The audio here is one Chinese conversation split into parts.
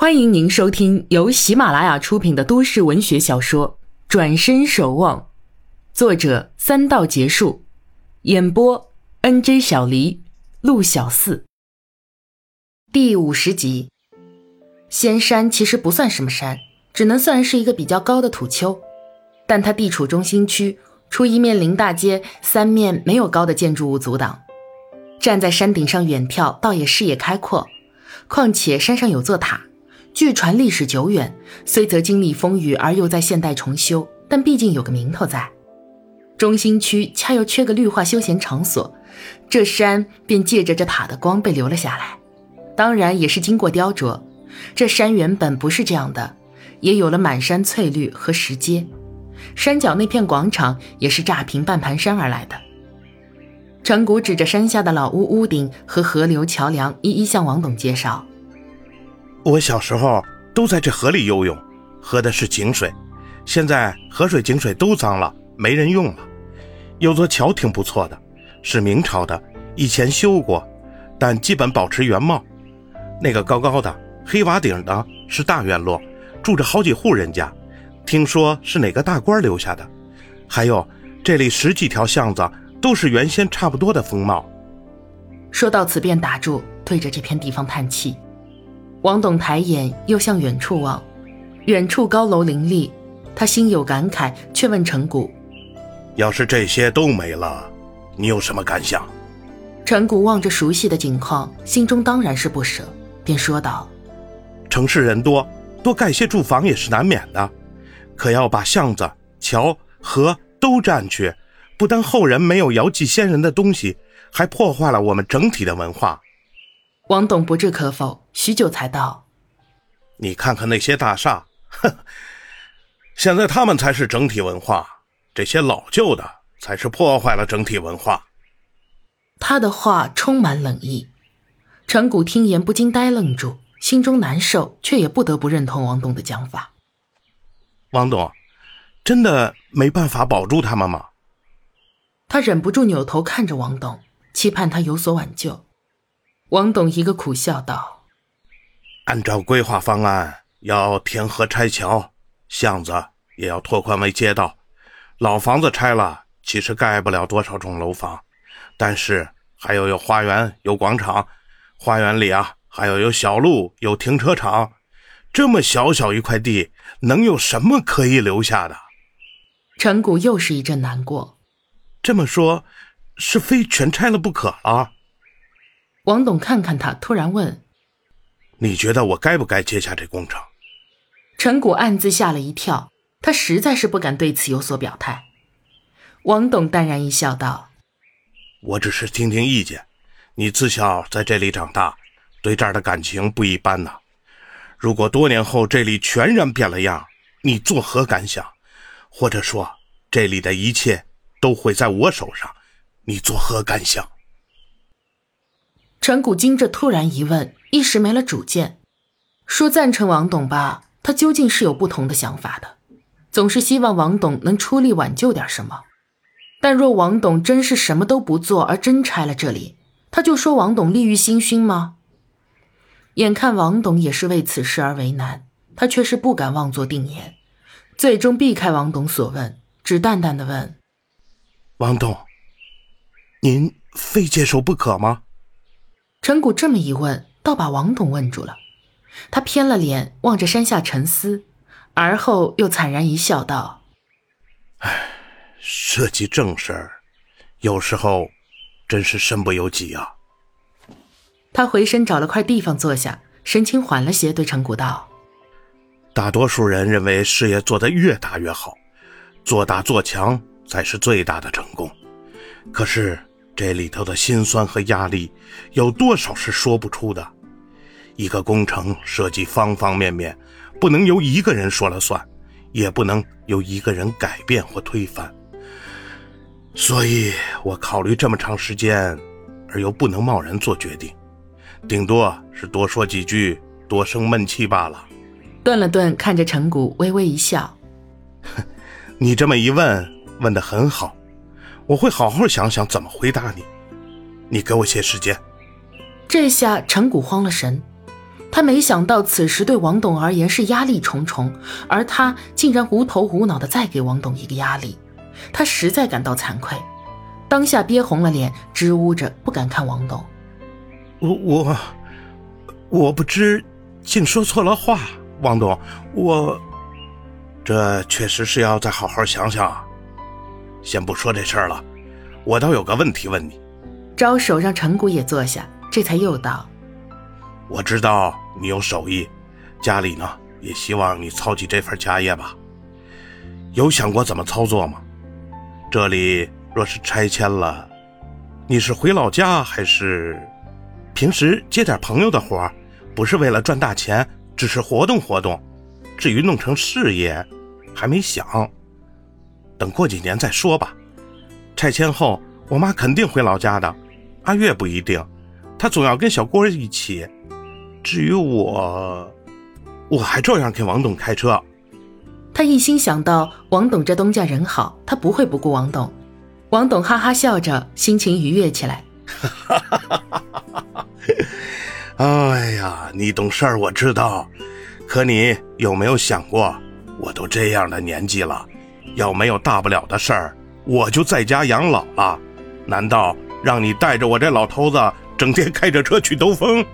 欢迎您收听由喜马拉雅出品的都市文学小说《转身守望》，作者三道结束，演播 N J 小黎、陆小四。第五十集，仙山其实不算什么山，只能算是一个比较高的土丘，但它地处中心区，出一面临大街，三面没有高的建筑物阻挡，站在山顶上远眺，倒也视野开阔。况且山上有座塔。据传历史久远，虽则经历风雨而又在现代重修，但毕竟有个名头在。中心区恰又缺个绿化休闲场所，这山便借着这塔的光被留了下来。当然也是经过雕琢，这山原本不是这样的，也有了满山翠绿和石阶。山脚那片广场也是炸平半盘山而来的。陈谷指着山下的老屋屋顶和河流桥梁，一一向王董介绍。我小时候都在这河里游泳，喝的是井水。现在河水、井水都脏了，没人用了。有座桥挺不错的，是明朝的，以前修过，但基本保持原貌。那个高高的黑瓦顶的是大院落，住着好几户人家，听说是哪个大官留下的。还有这里十几条巷子都是原先差不多的风貌。说到此便打住，对着这片地方叹气。王董抬眼又向远处望，远处高楼林立，他心有感慨，却问陈谷：“要是这些都没了，你有什么感想？”陈谷望着熟悉的景况，心中当然是不舍，便说道：“城市人多，多盖些住房也是难免的，可要把巷子、桥、河都占去，不但后人没有遥祭先人的东西，还破坏了我们整体的文化。”王董不置可否，许久才道：“你看看那些大厦，哼，现在他们才是整体文化，这些老旧的才是破坏了整体文化。”他的话充满冷意。陈谷听言不禁呆愣住，心中难受，却也不得不认同王董的讲法。王董，真的没办法保住他们吗？他忍不住扭头看着王董，期盼他有所挽救。王董一个苦笑道：“按照规划方案，要填河拆桥，巷子也要拓宽为街道。老房子拆了，其实盖不了多少栋楼房，但是还要有花园、有广场。花园里啊，还要有小路、有停车场。这么小小一块地，能有什么可以留下的？”陈谷又是一阵难过。这么说，是非全拆了不可了。王董看看他，突然问：“你觉得我该不该接下这工程？”陈谷暗自吓了一跳，他实在是不敢对此有所表态。王董淡然一笑，道：“我只是听听意见。你自小在这里长大，对这儿的感情不一般呐。如果多年后这里全然变了样，你作何感想？或者说，这里的一切都会在我手上，你作何感想？”陈谷经这突然一问，一时没了主见。说赞成王董吧，他究竟是有不同的想法的，总是希望王董能出力挽救点什么。但若王董真是什么都不做，而真拆了这里，他就说王董利欲熏心吗？眼看王董也是为此事而为难，他却是不敢妄作定言，最终避开王董所问，只淡淡的问：“王董，您非接受不可吗？”陈谷这么一问，倒把王董问住了。他偏了脸，望着山下沉思，而后又惨然一笑，道：“唉，涉及正事儿，有时候真是身不由己啊。”他回身找了块地方坐下，神情缓了些，对陈谷道：“大多数人认为事业做得越大越好，做大做强才是最大的成功。可是……”这里头的辛酸和压力，有多少是说不出的？一个工程涉及方方面面，不能由一个人说了算，也不能由一个人改变或推翻。所以我考虑这么长时间，而又不能贸然做决定，顶多是多说几句，多生闷气罢了。顿了顿，看着陈谷，微微一笑：“ 你这么一问，问得很好。”我会好好想想怎么回答你，你给我些时间。这下陈谷慌了神，他没想到此时对王董而言是压力重重，而他竟然无头无脑的再给王董一个压力，他实在感到惭愧，当下憋红了脸，支吾着不敢看王董。我我我不知竟说错了话，王董，我这确实是要再好好想想。先不说这事儿了，我倒有个问题问你。招手让陈谷也坐下，这才又道。我知道你有手艺，家里呢也希望你操起这份家业吧。有想过怎么操作吗？这里若是拆迁了，你是回老家还是平时接点朋友的活不是为了赚大钱，只是活动活动。至于弄成事业，还没想。等过几年再说吧。拆迁后，我妈肯定回老家的，阿月不一定，她总要跟小郭一起。至于我，我还照样给王董开车。他一心想到王董这东家人好，他不会不顾王董。王董哈哈笑着，心情愉悦起来。哈哈哈哎呀，你懂事儿，我知道。可你有没有想过，我都这样的年纪了，要没有大不了的事儿，我就在家养老了。难道让你带着我这老头子整天开着车去兜风？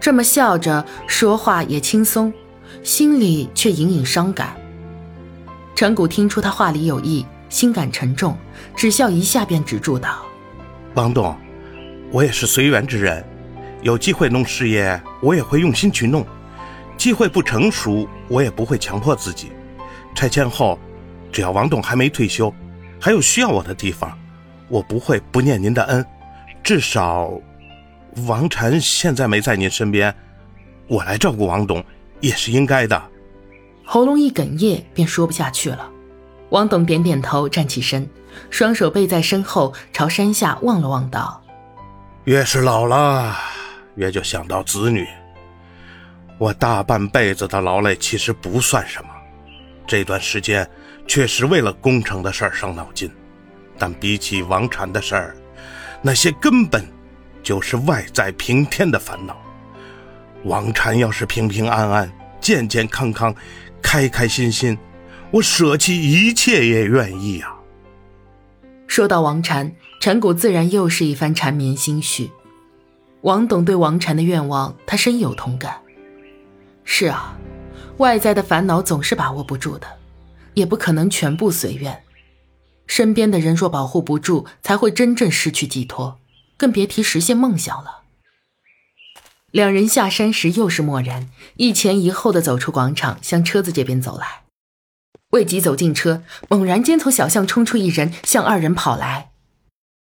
这么笑着说话也轻松，心里却隐隐伤感。陈谷听出他话里有意，心感沉重，只笑一下便止住道：“王董，我也是随缘之人，有机会弄事业，我也会用心去弄；机会不成熟，我也不会强迫自己。拆迁后，只要王董还没退休，还有需要我的地方，我不会不念您的恩，至少……”王禅现在没在您身边，我来照顾王董也是应该的。喉咙一哽咽，便说不下去了。王董点点头，站起身，双手背在身后，朝山下望了望，道：“越是老了，越就想到子女。我大半辈子的劳累其实不算什么，这段时间确实为了工程的事儿伤脑筋，但比起王禅的事儿，那些根本……”就是外在平天的烦恼。王禅要是平平安安、健健康康、开开心心，我舍弃一切也愿意啊。说到王禅，陈谷自然又是一番缠绵心绪。王董对王禅的愿望，他深有同感。是啊，外在的烦恼总是把握不住的，也不可能全部随愿。身边的人若保护不住，才会真正失去寄托。更别提实现梦想了。两人下山时又是默然，一前一后的走出广场，向车子这边走来。未及走进车，猛然间从小巷冲出一人，向二人跑来。